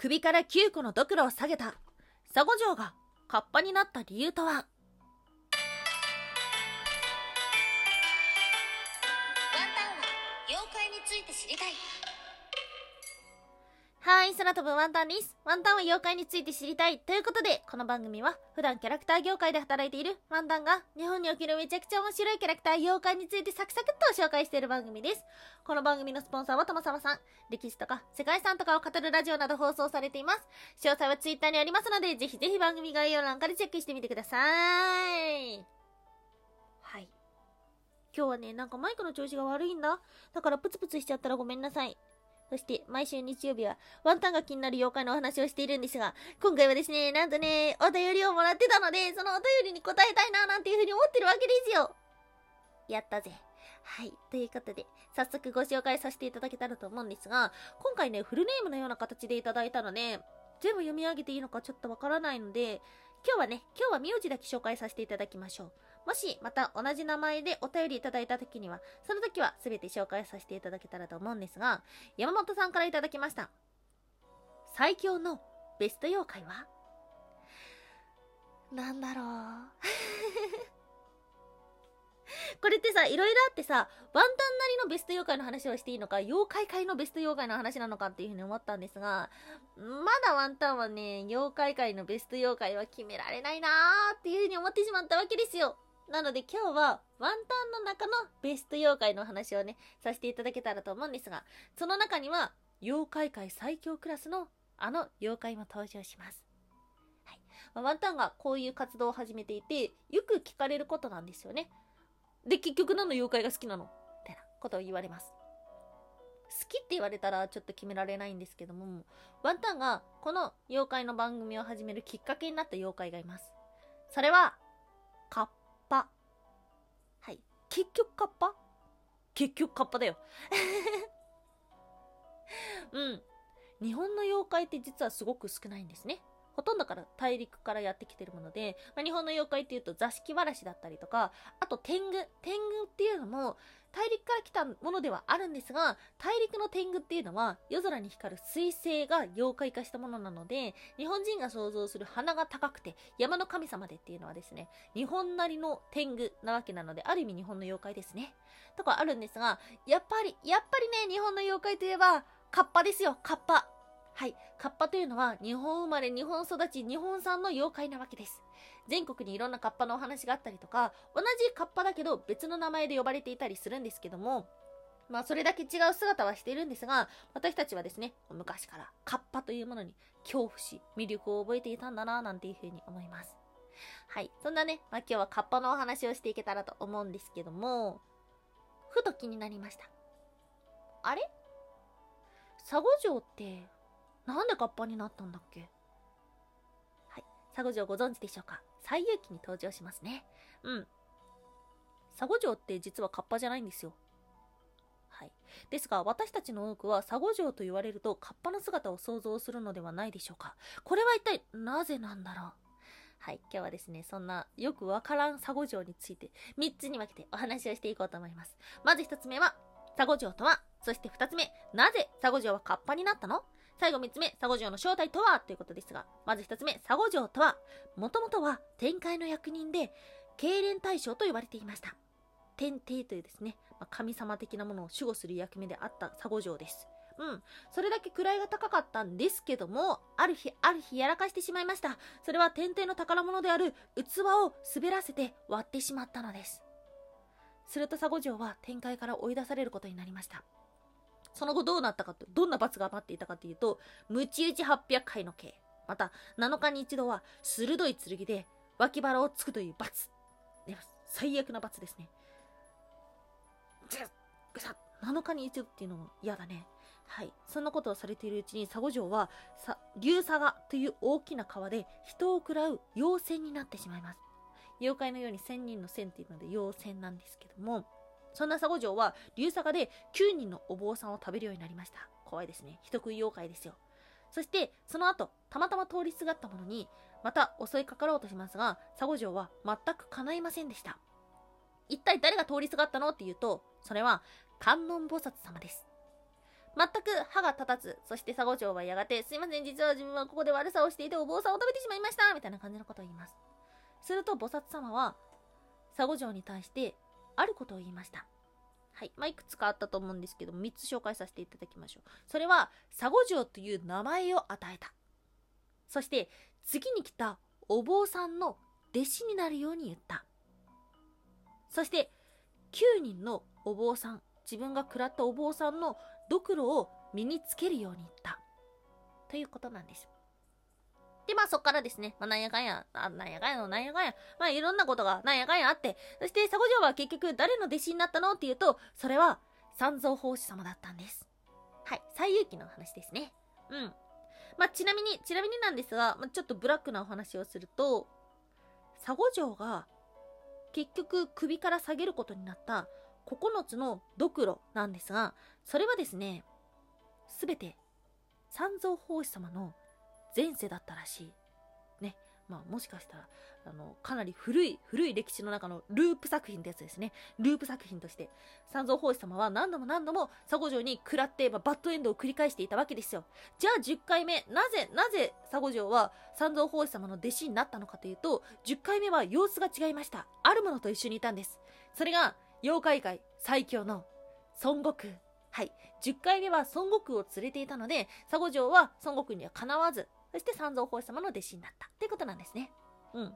首から9個のドクロを下げた。佐護城がカッパになった理由とは？ワンタンは妖怪について知りたい。はい、空飛ぶワンタンです。ワンタンは妖怪について知りたい。ということで、この番組は普段キャラクター業界で働いているワンタンが日本におけるめちゃくちゃ面白いキャラクター妖怪についてサクサクっと紹介している番組です。この番組のスポンサーはともさまさん。歴史とか世界遺産とかを語るラジオなど放送されています。詳細はツイッターにありますので、ぜひぜひ番組概要欄からチェックしてみてください。はい。今日はね、なんかマイクの調子が悪いんだ。だからプツプツしちゃったらごめんなさい。そして、毎週日曜日は、ワンタンが気になる妖怪のお話をしているんですが、今回はですね、なんとね、お便りをもらってたので、そのお便りに答えたいな、なんていうふうに思ってるわけですよ。やったぜ。はい。ということで、早速ご紹介させていただけたらと思うんですが、今回ね、フルネームのような形でいただいたので、全部読み上げていいのかちょっとわからないので、今日はね、今日は名字だけ紹介させていただきましょう。もし、また同じ名前でお便りいただいた時には、その時は全て紹介させていただけたらと思うんですが、山本さんからいただきました。最強のベスト妖怪は？なんだろう。これってさ、いろいろあってさ、ワンタンなりのベスト妖怪の話をしていいのか、妖怪界のベスト妖怪の話なのかっていうふうに思ったんですが、まだワンタンはね、妖怪界のベスト妖怪は決められないなーっていうふうに思ってしまったわけですよ。なので今日はワンタンの中のベスト妖怪の話をね、させていただけたらと思うんですが、その中には妖怪界最強クラスのあの妖怪も登場します。はい。ワンタンがこういう活動を始めていて、よく聞かれることなんですよね。で、結局何の妖怪が好きなの？みたいなことを言われます。好きって言われたらちょっと決められないんですけども、ワンタンがこの妖怪の番組を始めるきっかけになった妖怪がいます。それは、カッパ。はい。結局カッパ？結局カッパだよ。うん。日本の妖怪って実はすごく少ないんですね。ほとんどから大陸からやってきてるもので、まあ、日本の妖怪っていうと座敷わらしだったりとか、あと天狗。天狗っていうのも大陸から来たものではあるんですが、大陸の天狗っていうのは夜空に光る彗星が妖怪化したものなので、日本人が想像する鼻が高くて山の神様でっていうのはですね、日本なりの天狗なわけなので、ある意味日本の妖怪ですね。とかあるんですが、やっぱり、やっぱりね、日本の妖怪といえば、カッパですよ、カッパ。はい。カッパというのは日本生まれ、日本育ち、日本産の妖怪なわけです。全国にいろんなカッパのお話があったりとか、同じカッパだけど別の名前で呼ばれていたりするんですけども、まあそれだけ違う姿はしているんですが、私たちはですね、昔からカッパというものに恐怖し、魅力を覚えていたんだななんていうふうに思います。はい。そんなね、まあ今日はカッパのお話をしていけたらと思うんですけども、ふと気になりました。あれ？佐護城ってなんでカッパになったんだっけ？はい。佐護城ご存知でしょうか？西遊記に登場しますね。うん。佐護城って実はカッパじゃないんですよ。はい。ですが、私たちの多くは佐護城と言われるとカッパの姿を想像するのではないでしょうか。これは一体なぜなんだろう？はい。今日はですね、そんなよくわからん佐護城について3つに分けてお話をしていこうと思います。まず1つ目は、佐護城とはそして2つ目、なぜ佐護城はカッパになったの？最後3つ目、佐護城の正体とは？ということですが、まず1つ目、佐護城とは、もともとは天界の役人で、痙攣大将と呼ばれていました。天帝というですね、まあ神様的なものを守護する役目であった佐護城です。うん。それだけ位が高かったんですけども、ある日、ある日やらかしてしまいました。それは天帝の宝物である器を滑らせて割ってしまったのです。すると佐護城は天界から追い出されることになりました。その後どうなったかと、どんな罰が待っていたかというと、ムチ打ち800回の刑。また、7日に一度は鋭い剣で脇腹をつくという罰。最悪な罰ですね。7日に一度っていうのも嫌だね。はい。そんなことをされているうちに、佐護城は、さ、竜佐賀という大きな川で人を食らう妖仙になってしまいます。妖怪のように千人の千っていうので妖仙なんですけども、そんな佐護城は、竜佐賀で9人のお坊さんを食べるようになりました。怖いですね。人食い妖怪ですよ。そして、その後、たまたま通りすがったものに、また襲いかかろうとしますが、佐護城は全く叶いませんでした。一体誰が通りすがったのっていうと、それは、観音菩薩様です。全く歯が立たず、そして佐護城はやがて、すいません、実は自分はここで悪さをしていてお坊さんを食べてしまいましたみたいな感じのことを言います。すると菩薩様は、佐護城に対して、あることを言いました。はい。まあ、いくつかあったと思うんですけど、3つ紹介させていただきましょう。それは、佐護城という名前を与えた。そして、次に来たお坊さんの弟子になるように言った。そして、9人のお坊さん、自分が食らったお坊さんのドクロを身につけるように言った。ということなんです。で、まあそっからですね、まあなんやかんや、あなんやかんやのなんやかんや、まあいろんなことがなんやかんやあって、そして佐護城は結局誰の弟子になったのっていうと、それは三蔵法師様だったんです。はい、西遊記の話ですね。うん。まあちなみに、ちなみになんですが、まあ、ちょっとブラックなお話をすると、佐護城が結局首から下げることになった9つのドクロなんですが、それはですね、すべて三蔵法師様の前世だったらしい。ね。まあもしかしたら、あの、かなり古い、古い歴史の中のループ作品ってやつですね。ループ作品として、三蔵法師様は何度も何度も佐護城に食らって、バッドエンドを繰り返していたわけですよ。じゃあ10回目、なぜ、なぜ佐護城は三蔵法師様の弟子になったのかというと、10回目は様子が違いました。あるものと一緒にいたんです。それが、妖怪界最強の孫悟空。はい。10回目は孫悟空を連れていたので、佐護城は孫悟空にはかなわず、そして三蔵法師様の弟子になったっていうことなんですね。うん。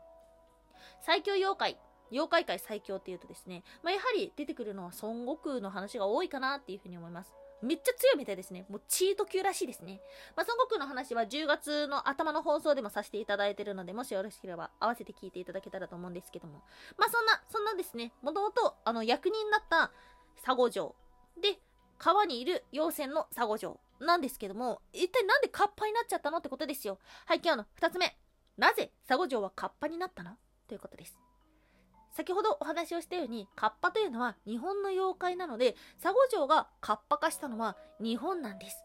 最強妖怪。妖怪界最強っていうとですね、まあ、やはり出てくるのは孫悟空の話が多いかなっていうふうに思います。めっちゃ強いみたいですね。もうチート級らしいですね。まあ、孫悟空の話は10月の頭の放送でもさせていただいてるので、もしよろしければ合わせて聞いていただけたらと思うんですけども。まあ、そんな、そんなですね、もともと、あの、役人になった佐護城。で、川にいる妖精の佐護城なんですけども、一体なんでカッパになっちゃったのってことですよ。はい、今日の二つ目。なぜ佐護城はカッパになったの？ということです。先ほどお話をしたように、カッパというのは日本の妖怪なので、佐護城がカッパ化したのは日本なんです。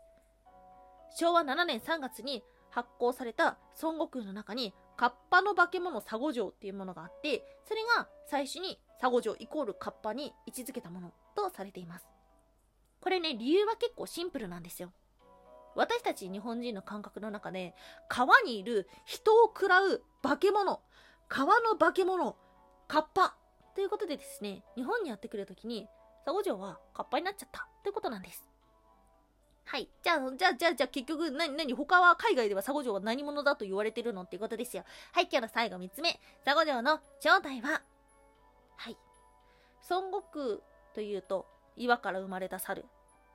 昭和7年3月に発行された孫悟空の中に、カッパの化け物佐護城っていうものがあって、それが最初に佐護城イコールカッパに位置づけたものとされています。これね、理由は結構シンプルなんですよ。私たち日本人の感覚の中で、川にいる人を食らう化け物、川の化け物、カッパということでですね、日本にやってくるときに、佐護城はカッパになっちゃったということなんです。はい。じゃあ、じゃあ、じゃあ、じゃあ、結局、なに、なに、他は海外では佐護城は何者だと言われてるのっていうことですよ。はい、今日の最後3つ目。佐護城の正体は、はい。孫悟空というと、岩から生まれた猿。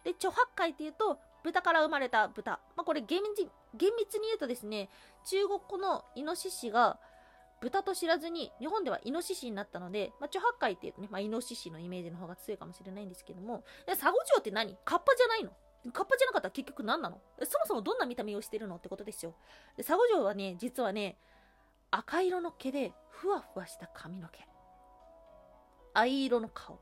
で、著八海っていうと、豚から生まれた豚。まあ、これ厳密、厳密に言うとですね、中国語のイノシシが豚と知らずに、日本ではイノシシになったので、まあ、著八海っていうとね、まあ、イノシシのイメージの方が強いかもしれないんですけども、サゴジョウって何？カッパじゃないの？カッパじゃなかったら結局何なの？そもそもどんな見た目をしてるのってことですよ。で、サゴジョウはね、実はね、赤色の毛で、ふわふわした髪の毛。藍色の顔。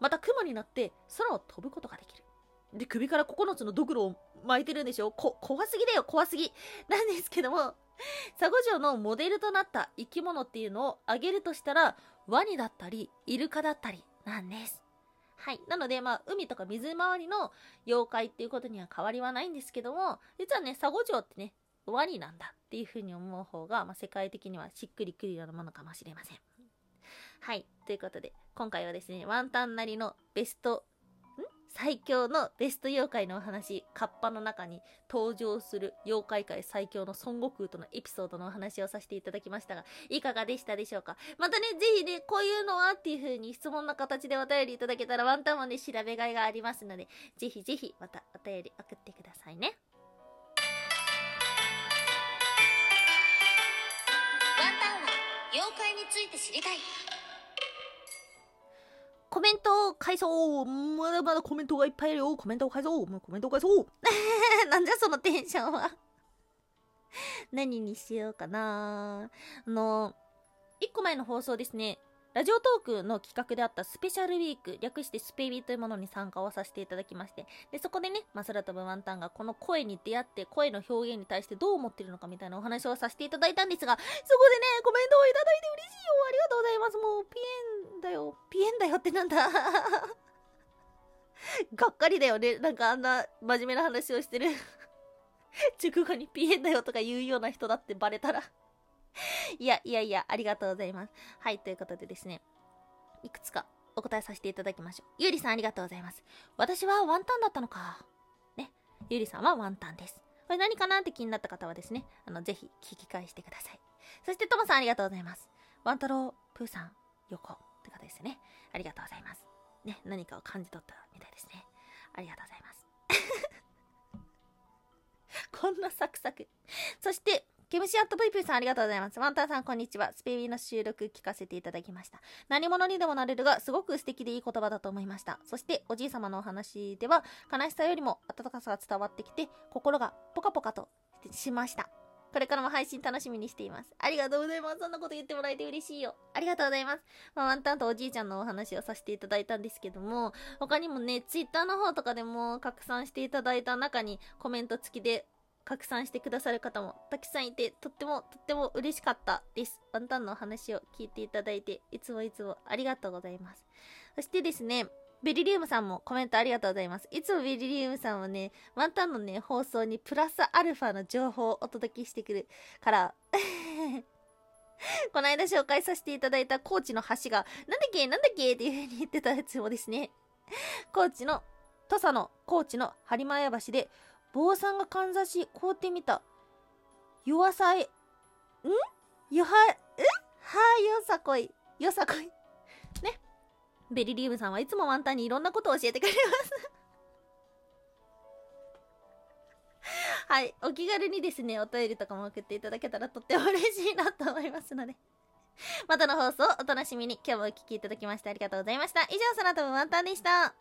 また雲になって空を飛ぶことができる。で、首から9つのドクロを巻いてるんでしょ？こ、怖すぎだよ、怖すぎ。なんですけども、サゴ城のモデルとなった生き物っていうのを挙げるとしたら、ワニだったり、イルカだったりなんです。はい。なので、まあ、海とか水回りの妖怪っていうことには変わりはないんですけども、実はね、サゴ城ってね、ワニなんだっていうふうに思う方が、まあ、世界的にはしっくりくるようなものかもしれません。はい。ということで、今回はですね、ワンタンなりのベスト、最強のベスト妖怪のお話、カッパの中に登場する妖怪界最強の孫悟空とのエピソードのお話をさせていただきましたが、いかがでしたでしょうか？またね、ぜひね、こういうのはっていう風に質問の形でお便りいただけたらワンタンもね、調べがいがありますので、ぜひぜひまたお便り送ってくださいね。ワンタンは妖怪について知りたい。コメント返そう。まだまだコメントがいっぱいいるよ。コメントを返そう。コメントを返そう。なんじゃそのテンションは。何にしようかな。あの、1個前の放送ですね。ラジオトークの企画であったスペシャルウィーク、略してスペビーというものに参加をさせていただきまして、で、そこでね、まあ、空飛ぶワンタンがこの声に出会って、声の表現に対してどう思ってるのかみたいなお話をさせていただいたんですが、そこでね、コメントをいただいて嬉しいよ。ありがとうございます。もう、ピエンだよ。ピエンだよってなんだ がっかりだよね。なんかあんな真面目な話をしてる直後にピエンだよとか言うような人だってバレたらいや、いやいや、ありがとうございます。はい、ということでですね。いくつかお答えさせていただきましょう。ゆうりさんありがとうございます。私はワンタンだったのか。ね。ゆうりさんはワンタンです。これ何かなって気になった方はですね、あの、ぜひ聞き返してください。そしてともさんありがとうございます。ワン太郎、プーさん、横って方ですね。ありがとうございます。ね、何かを感じ取ったみたいですね。ありがとうございます。こんなサクサク。そして、ケムシアット VP さんありがとうございます。ワンタンさんこんにちは。スペビーの収録聞かせていただきました。何者にでもなれるが、すごく素敵でいい言葉だと思いました。そして、おじい様のお話では、悲しさよりも温かさが伝わってきて、心がポカポカとしました。これからも配信楽しみにしています。ありがとうございます。そんなこと言ってもらえて嬉しいよ。ありがとうございます。まあ、ワンタンとおじいちゃんのお話をさせていただいたんですけども、他にもね、ツイッターの方とかでも拡散していただいた中にコメント付きで拡散してくださる方もたくさんいて、とってもとっても嬉しかったです。ワンタンのお話を聞いていただいて、いつもいつもありがとうございます。そしてですね、ベリリウムさんもコメントありがとうございます。いつもベリリウムさんはね、ワンタンのね、放送にプラスアルファの情報をお届けしてくるから、この間紹介させていただいた高知の橋が、なんだっけなんだっけっていう風に言ってたやつもですね、高知の、土佐の高知の播磨屋橋で、坊さんがかんざし凍ってみた、弱さえ、ん？よは、え？はよさこい、よさこい。ベリリームさんはいつもワンタンにいろんなことを教えてくれます はい。お気軽にですね、お便りとかも送っていただけたらとっても嬉しいなと思いますので またの放送お楽しみに。今日もお聴きいただきましてありがとうございました。以上、空飛ぶワンタンでした。